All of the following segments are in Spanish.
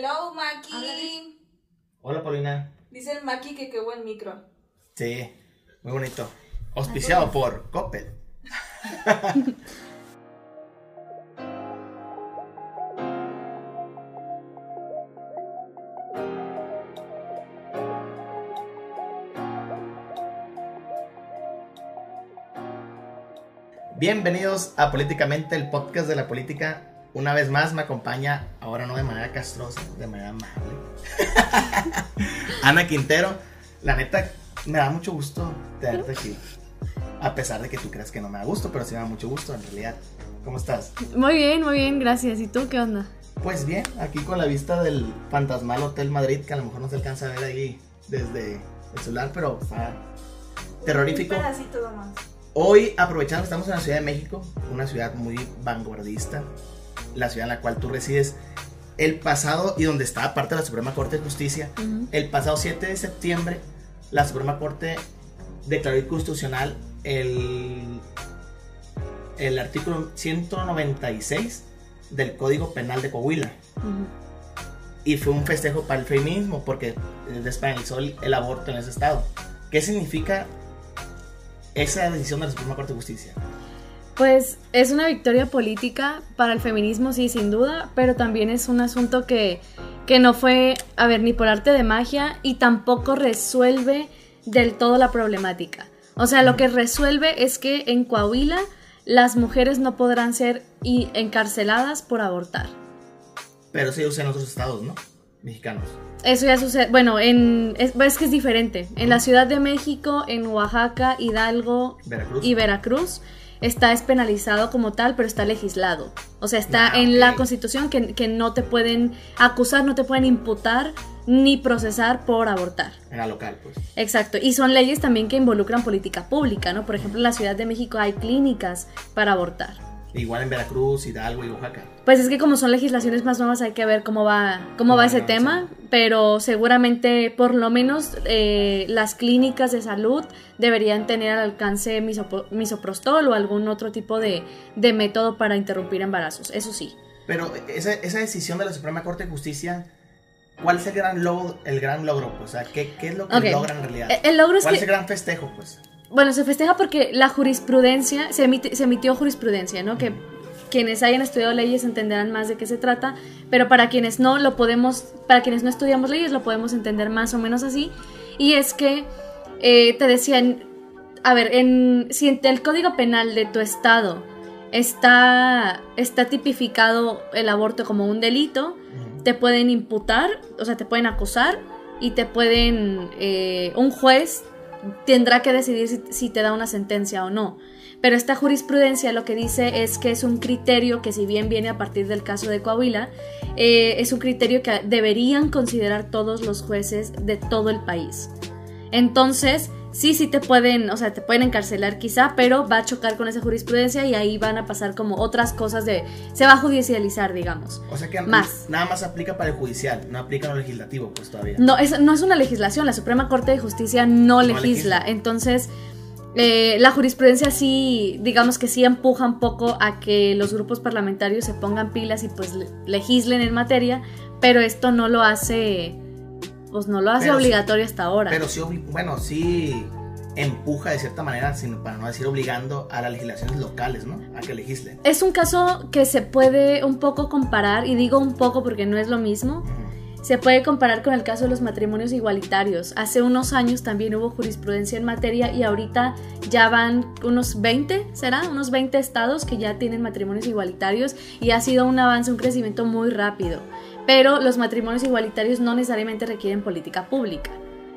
Hello, Maki. Hola, Paulina. Dice el Maki que qué buen micro. Sí, muy bonito. Auspiciado por Coppel. Bienvenidos a Políticamente, el podcast de la política. Una vez más me acompaña, ahora no de manera castrosa, de manera amable. Ana Quintero. La neta, me da mucho gusto tenerte aquí. A pesar de que tú creas que no me da gusto, pero sí me da mucho gusto en realidad. ¿Cómo estás? Muy bien, muy bien, gracias. ¿Y tú qué onda? Pues bien, aquí con la vista del fantasmal Hotel Madrid, que a lo mejor no se alcanza a ver ahí desde el celular, pero está terrorífico. Un pedacito nomás. Hoy, aprovechando que estamos en la Ciudad de México, una ciudad muy vanguardista, la ciudad en la cual tú resides, el pasado y donde está parte de la Suprema Corte de Justicia, el pasado 7 de septiembre, la Suprema Corte declaró inconstitucional el, el artículo 196 del Código Penal de Coahuila. Ujú. Y fue un festejo para el feminismo porque despenalizó el, el aborto en ese estado. ¿Qué significa esa decisión de la Suprema Corte de Justicia? Pues es una victoria política para el feminismo, sí, sin duda, pero también es un asunto que, que no fue, a ver, ni por arte de magia y tampoco resuelve del todo la problemática. O sea, lo que resuelve es que en Coahuila las mujeres no podrán ser y- encarceladas por abortar. Pero se usa en otros estados, ¿no? Mexicanos. Eso ya sucede, bueno, en, es, es que es diferente. En la Ciudad de México, en Oaxaca, Hidalgo, Veracruz. y Veracruz está despenalizado como tal, pero está legislado. O sea, está Ah, en la constitución que, que no te pueden acusar, no te pueden imputar ni procesar por abortar. En la local, pues. Exacto. Y son leyes también que involucran política pública, ¿no? Por ejemplo, en la Ciudad de México hay clínicas para abortar. Igual en Veracruz, Hidalgo y Oaxaca. Pues es que como son legislaciones más nuevas hay que ver cómo va, cómo va ese tema, pero seguramente por lo menos eh, las clínicas de salud deberían tener al alcance misoprostol o algún otro tipo de, de método para interrumpir embarazos, eso sí. Pero esa, esa decisión de la Suprema Corte de Justicia, ¿cuál es el gran logro? El gran logro pues? O sea, ¿qué, qué es lo que Ok. logran en realidad? Eh, El logro es ¿Cuál es que, el gran festejo, pues? Bueno, se festeja porque la jurisprudencia, se, emite- se emitió jurisprudencia, ¿no? Que quienes hayan estudiado leyes entenderán más de qué se trata, pero para quienes no lo podemos, para quienes no estudiamos leyes lo podemos entender más o menos así. Y es que eh, te decían, a ver, en, si en el código penal de tu estado está, está tipificado el aborto como un delito, te pueden imputar, o sea, te pueden acusar y te pueden, eh, un juez tendrá que decidir si, te da una sentencia o no. Pero esta jurisprudencia lo que dice es que es un criterio que si bien viene a partir del caso de Coahuila, eh, es un criterio que deberían considerar todos los jueces de todo el país. Entonces, sí, sí te pueden, o sea, te pueden encarcelar quizá, pero va a chocar con esa jurisprudencia y ahí van a pasar como otras cosas de, se va a judicializar, digamos. O sea que Más. nada más aplica para el judicial, no aplica lo legislativo, pues todavía. No es, no es una legislación, la Suprema Corte de Justicia no, legisla. legisla. Entonces, eh, la jurisprudencia sí, digamos que sí empuja un poco a que los grupos parlamentarios se pongan pilas y pues le- legislen en materia, pero esto no lo hace, pues no lo hace Pero sí- obligatorio hasta ahora. Pero sí, bueno, sí empuja de cierta manera, sino para no decir obligando a las legislaciones locales, ¿no? A que legislen. es un caso que se puede un poco comparar, y digo un poco porque no es lo mismo. Se puede comparar con el caso de los matrimonios igualitarios. Hace unos años también hubo jurisprudencia en materia y ahorita ya van unos 20, ¿será? Unos 20 estados que ya tienen matrimonios igualitarios y ha sido un avance, un crecimiento muy rápido. Pero los matrimonios igualitarios no necesariamente requieren política pública,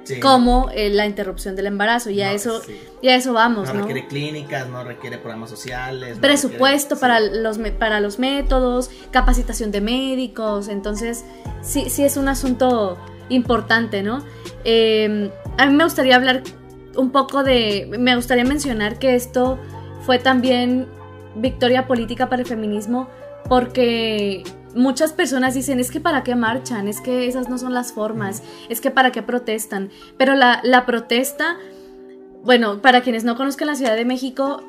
Sí. como eh, la interrupción del embarazo. Y a, eso, sí. y a eso vamos, No ¿no? requiere clínicas, no requiere programas sociales. no presupuesto requiere- para sí. los, para los métodos, capacitación de médicos, entonces sí, sí es un asunto importante, ¿no? Eh, a mí me gustaría hablar un poco de, me gustaría mencionar que esto fue también victoria política para el feminismo porque muchas personas dicen, es que para qué marchan, es que esas no son las formas, es que para qué protestan, pero la, la protesta, bueno, para quienes no conozcan la Ciudad de México,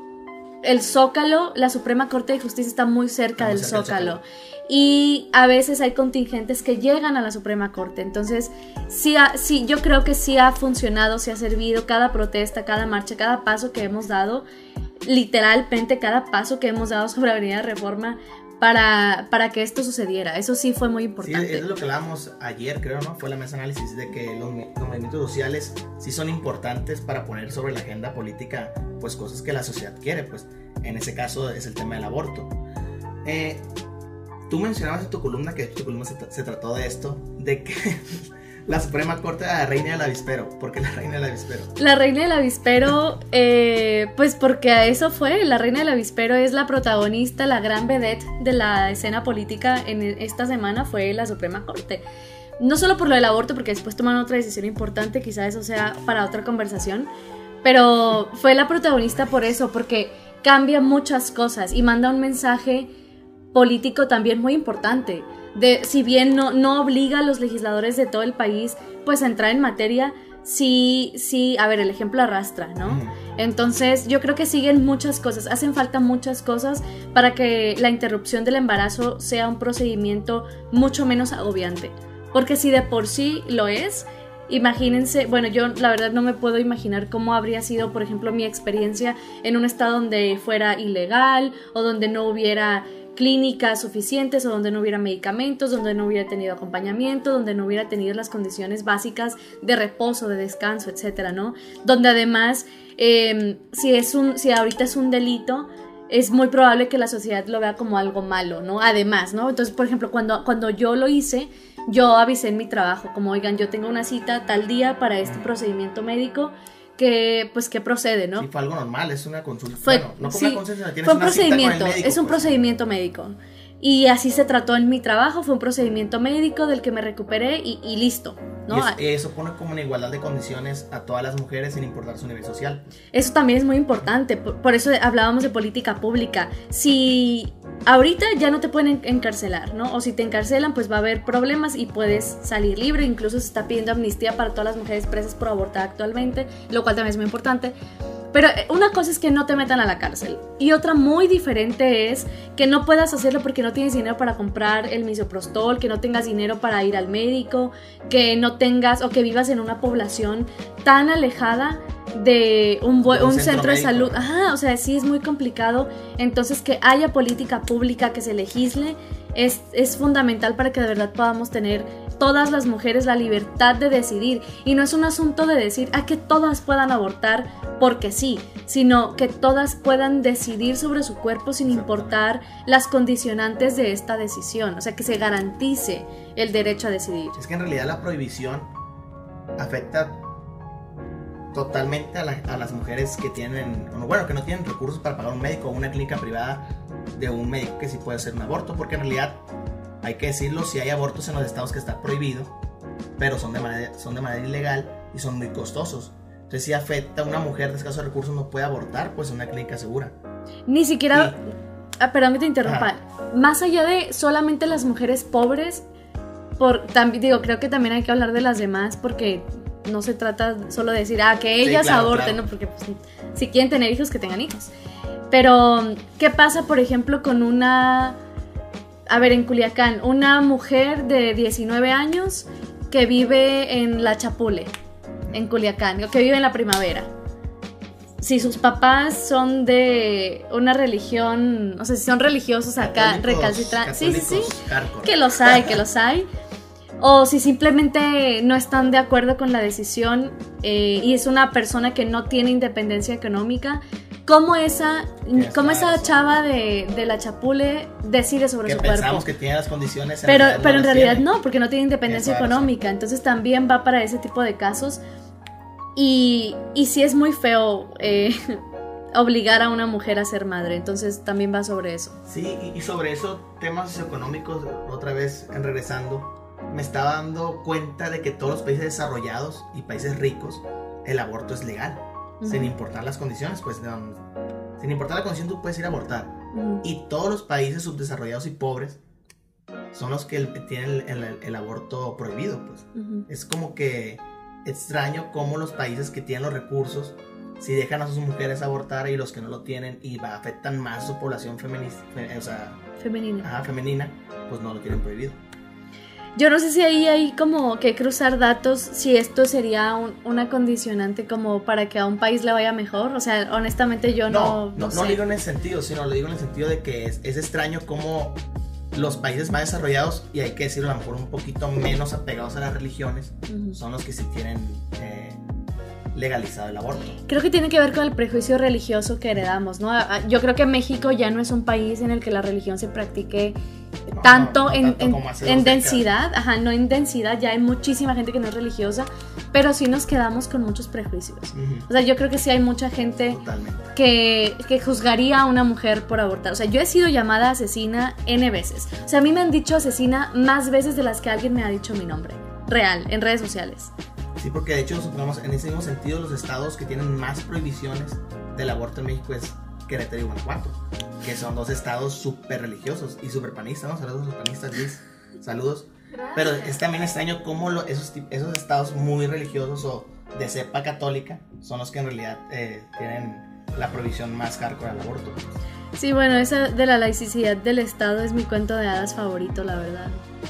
el Zócalo, la Suprema Corte de Justicia está muy cerca, del, Zócalo. Zócalo. Y a veces hay contingentes que llegan a la Suprema Corte. Entonces, sí, ha- sí, yo creo que sí ha funcionado, sí ha servido cada protesta, cada marcha, cada paso que hemos dado, literalmente cada paso que hemos dado sobre Avenida Reforma para, para que esto sucediera. Eso sí fue muy Sí, importante. es lo que hablábamos ayer, creo, ¿no? Fue la mesa análisis de que los, los movimientos sociales sí son importantes para poner sobre la agenda política, pues cosas que la sociedad quiere, pues en ese caso es el tema del aborto. Eh, tú mencionabas en tu columna, que tu columna se, se trató de esto, de que la Suprema Corte era la reina del avispero. ¿Por qué la reina del avispero? La reina del avispero, eh, pues porque a eso fue. La reina del avispero es la protagonista, la gran vedette de la escena política en esta semana fue la Suprema Corte. No solo por lo del aborto, porque después toman otra decisión importante, quizá eso sea para otra conversación, pero fue la protagonista por eso, porque cambia muchas cosas y manda un mensaje político también muy importante. De, si bien no, no obliga a los legisladores de todo el país pues a entrar en materia, sí, sí, a ver, el ejemplo arrastra, ¿no? Entonces yo creo que siguen muchas cosas, hacen falta muchas cosas para que la interrupción del embarazo sea un procedimiento mucho menos agobiante. Porque si de por sí lo es, imagínense, bueno, yo la verdad no me puedo imaginar cómo habría sido, por ejemplo, mi experiencia en un estado donde fuera ilegal o donde no hubiera clínicas suficientes o donde no hubiera medicamentos, donde no hubiera tenido acompañamiento, donde no hubiera tenido las condiciones básicas de reposo, de descanso, etcétera, ¿no? Donde además, eh, si es un, si ahorita es un delito, es muy probable que la sociedad lo vea como algo malo, ¿no? Además, ¿no? Entonces, por ejemplo, cuando, cuando yo lo hice, yo avisé en mi trabajo, como, oigan, yo tengo una cita tal día para este procedimiento médico, que, pues, que procede, ¿no? Sí, fue algo normal, es una consulta. Fue, bueno, no sí, una tienes fue un una procedimiento, médico, es un pues. procedimiento médico. Y así se trató en mi trabajo, fue un procedimiento médico del que me recuperé y, y listo, ¿no? Y es- eso pone como una igualdad de condiciones a todas las mujeres sin importar su nivel social. Eso también es muy importante, por, por eso hablábamos de política pública. Si ahorita ya no te pueden en- encarcelar, ¿no? O si te encarcelan, pues va a haber problemas y puedes salir libre. Incluso se está pidiendo amnistía para todas las mujeres presas por abortar actualmente, lo cual también es muy importante. Pero eh, una cosa es que no te metan a la cárcel y otra muy diferente es que no puedas hacerlo porque no tienes dinero para comprar el misoprostol, que no tengas dinero para ir al médico, que no tengas o que vivas en una población tan alejada de un, centro centro de salud. Ajá, o sea, sí es muy complicado. Entonces que haya política pública que se legisle es, es fundamental para que de verdad podamos tener todas las mujeres la libertad de decidir. Y no es un asunto de decir a que todas puedan abortar porque sí, sino que todas puedan decidir sobre su cuerpo sin importar las condicionantes de esta decisión. O sea, que se garantice el derecho a decidir. Es que en realidad la prohibición afecta totalmente a, la- a las mujeres que tienen, bueno, que no tienen recursos para pagar un médico o una clínica privada de un médico que sí puede hacer un aborto, porque en realidad, hay que decirlo, si hay abortos en los estados que está prohibido, pero son de manera, son de manera ilegal y son muy costosos. Entonces si afecta a una mujer de escasos recursos no puede abortar, pues en una clínica segura. Ni siquiera... Sí. Ah, perdón que te interrumpa. Más allá de solamente las mujeres pobres, por también digo, creo que también hay que hablar de las demás porque no se trata solo de decir, ah, que Sí, ellas claro, aborten, claro. ¿no? Porque pues, si quieren tener hijos, que tengan hijos. Pero, ¿qué pasa, por ejemplo, con una... A ver, en Culiacán, una mujer de 19 años que vive en La Chapule, en Culiacán, o que vive en la primavera si sus papás son de una religión, o sea, si son religiosos acá, recalcitrantes, sí, sí, sí, hardcore. que los hay, que los hay, o si simplemente no están de acuerdo con la decisión eh, y es una persona que no tiene independencia económica, ¿cómo esa, cómo esa chava de, de la Chapule decide sobre que su cuerpo? pensamos que tiene las condiciones. en Pero, realidad no pero en realidad tiene. no, porque no tiene independencia económica. Entonces también va para ese tipo de casos. Y, y sí es muy feo eh, obligar a una mujer a ser madre. Entonces también va sobre eso. Sí, y, sobre eso, temas socioeconómicos, otra vez regresando, me estaba dando cuenta de que todos los países desarrollados y países ricos, el aborto es legal, sin importar las condiciones, pues no, sin importar la condición tú puedes ir a abortar. Y todos los países subdesarrollados y pobres son los que tienen el, el- el aborto prohibido, pues. Ujú. Es como que extraño cómo los países que tienen los recursos si dejan a sus mujeres abortar y los que no lo tienen y va, afectan más su población femenina, o sea, Femenina. ajá, femenina, pues no lo tienen prohibido. Yo no sé si ahí hay como que cruzar datos, si esto sería un- una condicionante como para que a un país le vaya mejor. O sea, honestamente yo no, No, no, no sé. lo digo en ese sentido, sino lo digo en el sentido de que es, es extraño cómo los países más desarrollados, y hay que decirlo a lo mejor un poquito menos apegados a las religiones, Ujú. son los que sí tienen eh, legalizado el aborto. Creo que tiene que ver con el prejuicio religioso que heredamos, ¿no? Yo creo que México ya no es un país en el que la religión se practique No, tanto, no en, tanto densidad, ajá, no en densidad, ya hay muchísima gente que no es religiosa, pero sí nos quedamos con muchos prejuicios. Ujú, O sea, yo creo que sí hay mucha gente que, que juzgaría a una mujer por abortar. O sea, yo he sido llamada asesina N veces. O sea, a mí me han dicho asesina más veces de las que alguien me ha dicho mi nombre. Real, en redes sociales. Sí, porque de hecho, en ese mismo sentido, los estados que tienen más prohibiciones del aborto en México es Querétaro y Guanajuato, que son dos estados súper religiosos y súper panistas, ¿no? Saludos a los panistas, Liz. Saludos. Pero es también extraño cómo lo- esos, esos estados muy religiosos o de cepa católica son los que en realidad eh, tienen la prohibición más hardcore al aborto. Sí, bueno, esa de la laicidad del Estado es mi cuento de hadas favorito, la verdad.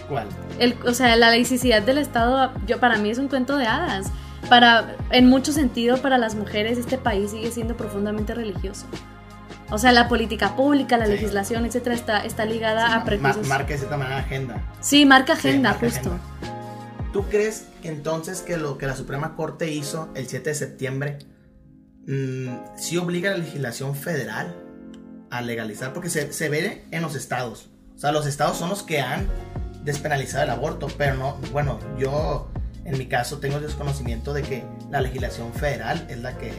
¿Cuál? El, o sea, la laicidad del Estado, yo para mí es un cuento de hadas. Para, en mucho sentido, para las mujeres, este país sigue siendo profundamente religioso. O sea, la política pública, la Sí. legislación, etcétera, está, está ligada a Ma- prejuicios. marca de cierta manera agenda. sí, marca Sí, agenda, marca justo. agenda. ¿Tú crees entonces que lo que la Suprema Corte hizo el 7 de septiembre mm, sí obliga a la legislación federal a legalizar? Porque se, se ve en los estados. O sea, los estados son los que han despenalizado el aborto, pero no, bueno, yo en mi caso tengo el desconocimiento de que la legislación federal es la que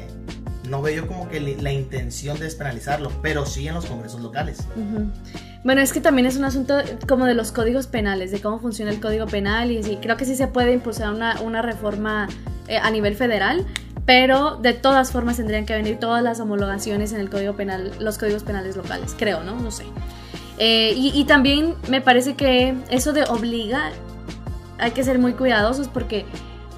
no veo como que la intención de despenalizarlo, pero sí en los congresos locales. Bueno, es que también es un asunto como de los códigos penales, de cómo funciona el código penal y creo que sí se puede impulsar una, una reforma eh, a nivel federal, pero de todas formas tendrían que venir todas las homologaciones en el código penal, los códigos penales locales, creo, ¿no? No sé. Eh, y, y también me parece que eso de obliga, hay que ser muy cuidadosos porque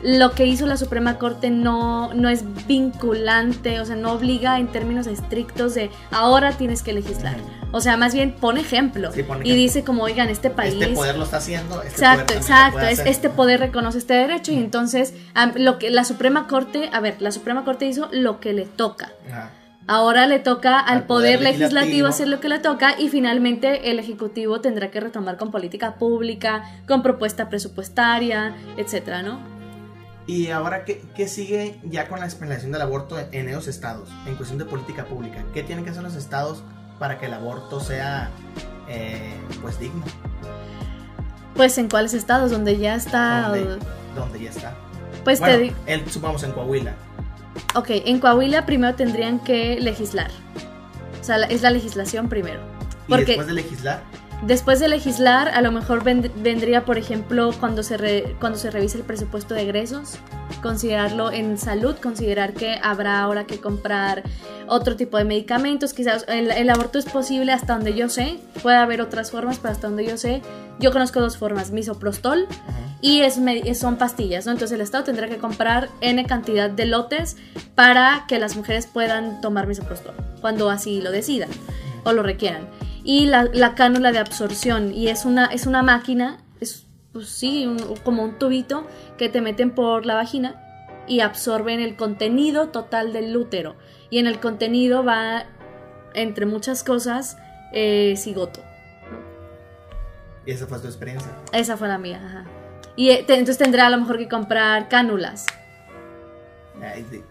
lo que hizo la Suprema Corte no, no es vinculante, o sea, no obliga en términos estrictos de ahora tienes que legislar. O sea, más bien pone ejemplo Sí, pone y dice como, oigan, este país... Este poder lo está haciendo. Este Exacto, poder exacto. Es, este poder reconoce este derecho y entonces lo que la Suprema Corte, a ver, la Suprema Corte hizo lo que le toca. Ajá. Ahora le toca al, Al poder, poder legislativo, legislativo. hacer lo que le toca y finalmente el ejecutivo tendrá que retomar con política pública, con propuesta presupuestaria, etcétera, ¿no? Y ahora, ¿qué, qué sigue ya con la despenalización del aborto en, esos estados? En cuestión de política pública. ¿Qué tienen que hacer los estados para que el aborto sea, eh, pues, digno? Pues en cuáles estados donde ya está, Donde, donde ya está. pues te bueno, digo, el, supongamos en Coahuila. ok, en Coahuila primero tendrían que legislar, o sea, es la legislación primero. Y después de legislar, Después de legislar, a lo mejor vend- vendría, por ejemplo, cuando se, cuando se revise el presupuesto de egresos, considerarlo en salud, considerar que habrá ahora que comprar otro tipo de medicamentos, quizás el, aborto es posible hasta donde yo sé, puede haber otras formas, pero hasta donde yo sé, yo conozco dos formas, misoprostol y es, son pastillas, ¿no? Entonces el Estado tendrá que comprar N cantidad de lotes para que las mujeres puedan tomar misoprostol, cuando así lo decidan o lo requieran. Y la, la cánula de absorción, y es una, es una máquina, es pues sí, un- como un tubito que te meten por la vagina y absorben el contenido total del útero. Y en el contenido va, entre muchas cosas, eh, cigoto. y esa fue tu experiencia. Esa fue la mía, ajá. Y eh, te- entonces tendrá a lo mejor que comprar cánulas,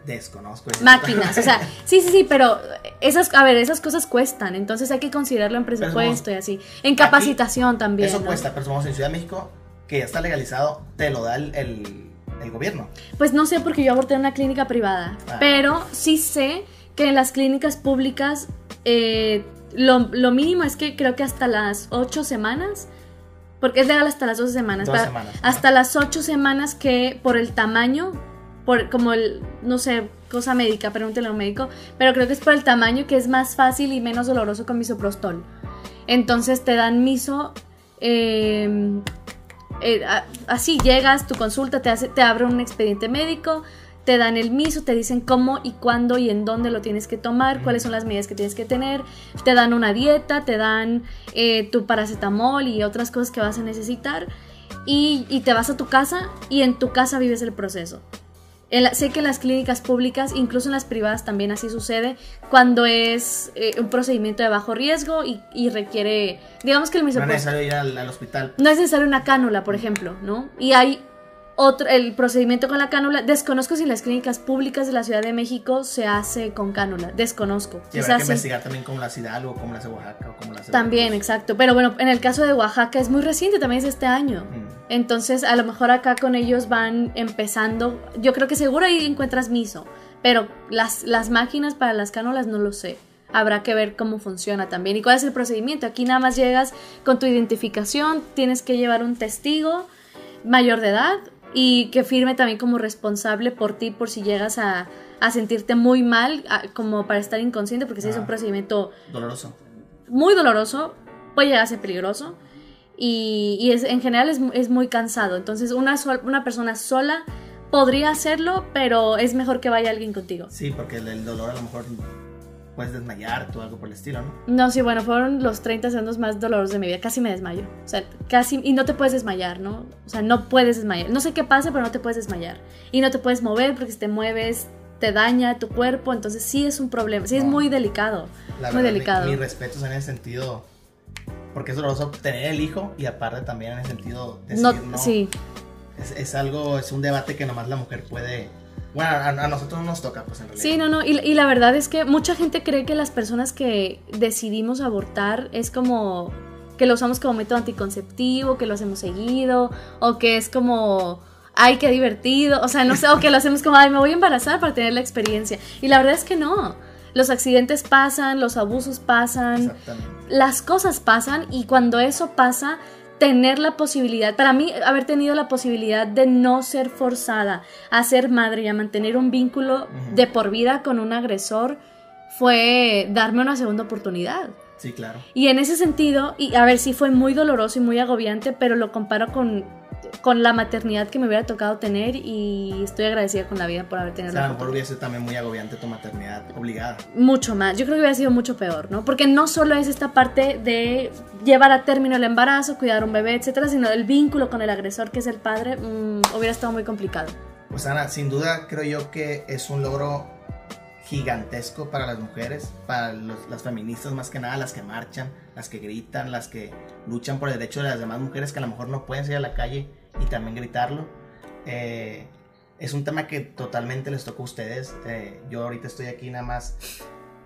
desconozco. eso. máquinas, o sea, sí, sí, sí, pero esas, a ver, esas cosas cuestan, entonces hay que considerarlo en presupuesto y así. En capacitación también. Eso ¿no? cuesta, pero supongamos en Ciudad de México, que ya está legalizado, te lo da el, el, el gobierno. Pues no sé porque yo aborté en una clínica privada, Ah. pero sí sé que en las clínicas públicas eh, lo, lo mínimo es que creo que hasta las 8 semanas, porque es legal hasta las 12 semanas, para- semanas, hasta las 8 semanas que por el tamaño, por como el, no sé, cosa médica, pregúntele a un médico, pero creo que es por el tamaño que es más fácil y menos doloroso con misoprostol. Entonces te dan miso... eh, eh, así llegas, tu consulta, te, hace, te abre un expediente médico, te dan el miso, te dicen cómo y cuándo y en dónde lo tienes que tomar, cuáles son las medidas que tienes que tener, te dan una dieta, te dan eh, tu paracetamol y otras cosas que vas a necesitar y te vas a tu casa y en tu casa vives el proceso. Sé que en las clínicas públicas, incluso en las privadas también así sucede, cuando es eh, un procedimiento de bajo riesgo y, y requiere, digamos que el No es necesario ir al, al hospital. no es necesario una cánula, por ejemplo, ¿no? Y hay otro, el procedimiento con la cánula, desconozco si en las clínicas públicas de la Ciudad de México se hace con cánula, desconozco. Y habrá que investigar también cómo las Hidalgo, cómo las de Oaxaca o cómo las de También, Veracruz. exacto. Pero bueno, en el caso de Oaxaca es muy reciente, también es este año. Mm. Entonces, a lo mejor acá con ellos van empezando. Yo creo que seguro ahí encuentras miso, pero las, las máquinas para las cánulas no lo sé. Habrá que ver cómo funciona también y cuál es el procedimiento. Aquí nada más llegas con tu identificación, tienes que llevar un testigo mayor de edad y que firme también como responsable por ti por si llegas a, a sentirte muy mal, a- como para estar inconsciente, porque si es un Ah. procedimiento Doloroso. muy doloroso, puede llegar a ser peligroso y, y es, en general es, es muy cansado. Entonces una, sol- una persona sola podría hacerlo, pero es mejor que vaya alguien contigo. Sí, porque el, el dolor a lo mejor puedes desmayarte o algo por el estilo, ¿no? No, sí, bueno, fueron los 30 segundos más dolorosos de mi vida. Casi me desmayo. O sea, casi. Y no te puedes desmayar, ¿no? O sea, no puedes desmayar. No sé qué pasa, pero no te puedes desmayar. Y no te puedes mover porque si te mueves te daña tu cuerpo. Entonces sí es un problema. Sí es muy delicado. La muy verdad, delicado. Mis respetos en ese sentido. Porque es doloroso tener el hijo y aparte también en ese sentido decir no, no. Sí. Es, es algo, es un debate que nomás la mujer puede. Bueno, a, a nosotros no nos toca, pues en realidad. Sí, no, no. Y, y la verdad es que mucha gente cree que las personas que decidimos abortar es como que lo usamos como método anticonceptivo, que lo hacemos seguido, o que es como, ay, qué divertido, o sea, no sé, o que lo hacemos como, ay, me voy a embarazar para tener la experiencia. Y la verdad es que no. Los accidentes pasan, los abusos pasan, las cosas pasan y cuando eso pasa, tener la posibilidad, para mí haber tenido la posibilidad de no ser forzada a ser madre y a mantener un vínculo de por vida con un agresor fue darme una segunda oportunidad. Sí, claro. Y en ese sentido, y a ver, sí fue muy doloroso y muy agobiante, pero lo comparo con, con la maternidad que me hubiera tocado tener y estoy agradecida con la vida por haber O tenido sea, a la lo mejor hubiese sido también muy agobiante tu maternidad obligada. Mucho más. Yo creo que hubiera sido mucho peor, ¿no? Porque no solo es esta parte de llevar a término el embarazo, cuidar a un bebé, etcétera, sino el vínculo con el agresor que es el padre, mm, hubiera estado muy complicado. Pues Ana, sin duda creo yo que es un logro gigantesco para las mujeres, para los- las feministas más que nada, las que marchan, las que gritan, las que luchan por el derecho de las demás mujeres que a lo mejor no pueden salir a la calle y también gritarlo. Eh, es un tema que totalmente les toca a ustedes. Eh, yo ahorita estoy aquí nada más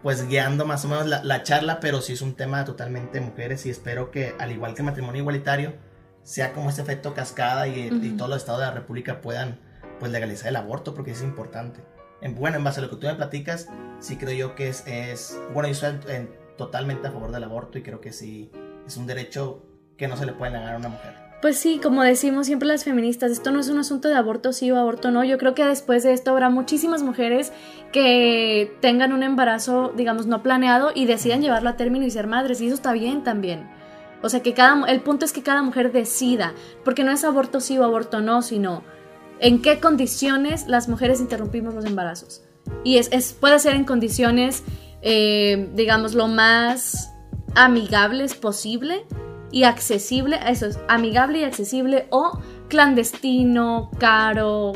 pues guiando más o menos la, la charla, pero sí es un tema totalmente de mujeres y espero que al igual que el matrimonio igualitario, sea como ese efecto cascada y, y todos los estados de la república puedan pues legalizar el aborto porque es importante. En, bueno, en base a lo que tú me platicas, sí creo yo que es, es bueno, yo estoy en- totalmente a favor del aborto y creo que sí es un derecho que no se le puede negar a una mujer. Pues sí, como decimos siempre las feministas, esto no es un asunto de aborto sí o aborto no. Yo creo que después de esto habrá muchísimas mujeres que tengan un embarazo, digamos, no planeado y decidan llevarlo a término y ser madres. Y eso está bien también. O sea, que cada, el punto es que cada mujer decida, porque no es aborto sí o aborto no, sino en qué condiciones las mujeres interrumpimos los embarazos. Y es, es- puede ser en condiciones, eh, digamos, lo más amigables posible y accesible, eso es, amigable y accesible o clandestino, caro.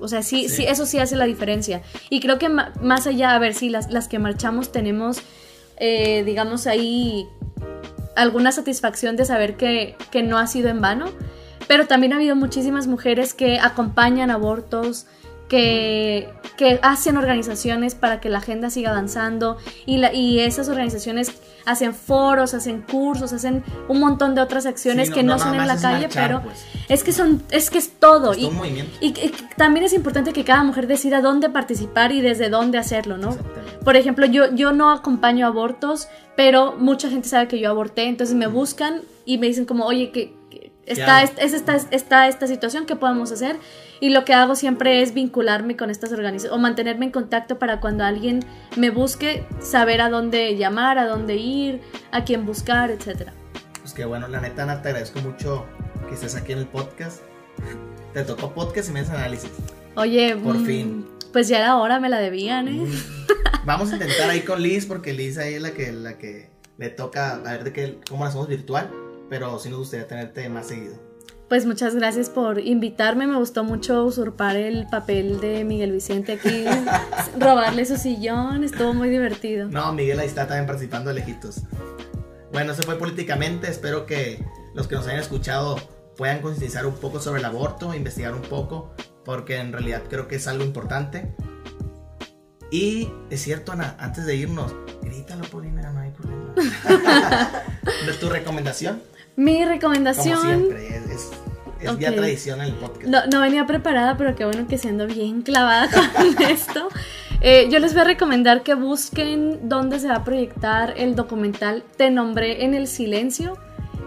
O sea, sí, sí. Sí. eso sí hace la diferencia. Y creo que más allá, a ver, si las, las que marchamos tenemos, eh, digamos, ahí alguna satisfacción de saber que, que no ha sido en vano, pero también ha habido muchísimas mujeres que acompañan abortos, que, que hacen organizaciones para que la agenda siga avanzando y, la, y esas organizaciones hacen foros, hacen cursos, hacen un montón de otras acciones Sí, que no, son en la calle, marchar, pero pues. es que son, es que es todo. Es y, todo y, y también es importante que cada mujer decida dónde participar y desde dónde hacerlo, ¿no? Por ejemplo, yo, yo no acompaño abortos, pero mucha gente sabe que yo aborté, entonces me buscan y me dicen como, oye, que, que está, es, esta, está esta situación, ¿qué podemos hacer? Y lo que hago siempre es vincularme con estas organizaciones o mantenerme en contacto para cuando alguien me busque, saber a dónde llamar, a dónde ir, a quién buscar, etcétera. Pues que bueno, la neta, Ana, te agradezco mucho que estés aquí en el podcast. Te tocó podcast y me análisis. Oye, Por mm, fin. Pues ya era hora, me la debían, ¿eh? Vamos a intentar ahí con Liz, porque Liz ahí es la que, la que le toca a ver de qué, cómo la hacemos virtual. Pero sí nos gustaría tenerte más seguido. Pues muchas gracias por invitarme. Me gustó mucho usurpar el papel de Miguel Vicente aquí, robarle su sillón. Estuvo muy divertido. No, Miguel ahí está también participando de lejitos. Bueno, eso fue políticamente. Espero que los que nos hayan escuchado puedan concientizar un poco sobre el aborto, investigar un poco, porque en realidad creo que es algo importante. Y es cierto, Ana, antes de irnos, grítalo, Paulina, no hay problema. ¿De tu recomendación? Mi Como recomendación. siempre, es, es, es ya tradición el podcast. No, no venía preparada, pero qué bueno que siendo bien clavada con esto. Eh, yo les voy a recomendar que busquen dónde se va a proyectar el documental Te nombré en el silencio.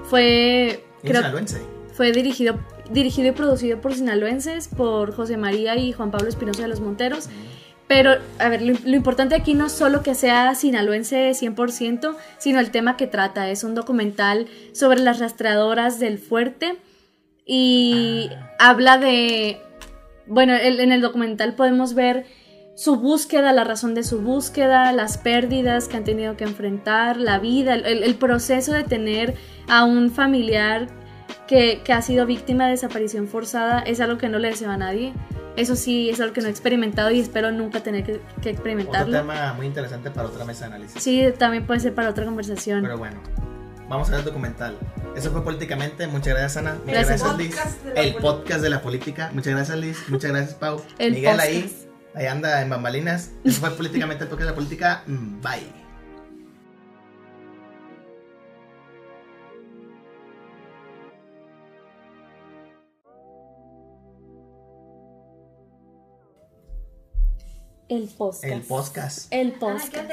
Fue, creo, sinaloense. fue dirigido, dirigido y producido por sinaloenses, por José María y Juan Pablo Espinosa de los Monteros. Pero, a ver, lo, lo importante aquí no es solo que sea sinaloense 100%, sino el tema que trata. Es un documental sobre las rastreadoras del fuerte y habla de... Bueno, el- en el documental podemos ver su búsqueda, la razón de su búsqueda, las pérdidas que han tenido que enfrentar, la vida, el, el proceso de tener a un familiar que, que ha sido víctima de desaparición forzada es algo que no le deseo a nadie. Eso sí, es algo que no he experimentado y espero nunca tener que, que Otro experimentarlo. tema muy interesante para otra mesa de análisis. Sí, también puede ser para otra conversación. Pero bueno, vamos a ver el documental. Eso fue políticamente. Muchas gracias, Ana. Muchas Gracias. gracias, Liz. Podcast El política. podcast de la política. Muchas gracias, Liz. Muchas gracias, Pau. El Miguel podcast. ahí. Ahí anda en bambalinas. Eso fue políticamente el podcast de la política. Mm, Bye. El podcast. El podcast. El Ana, podcast.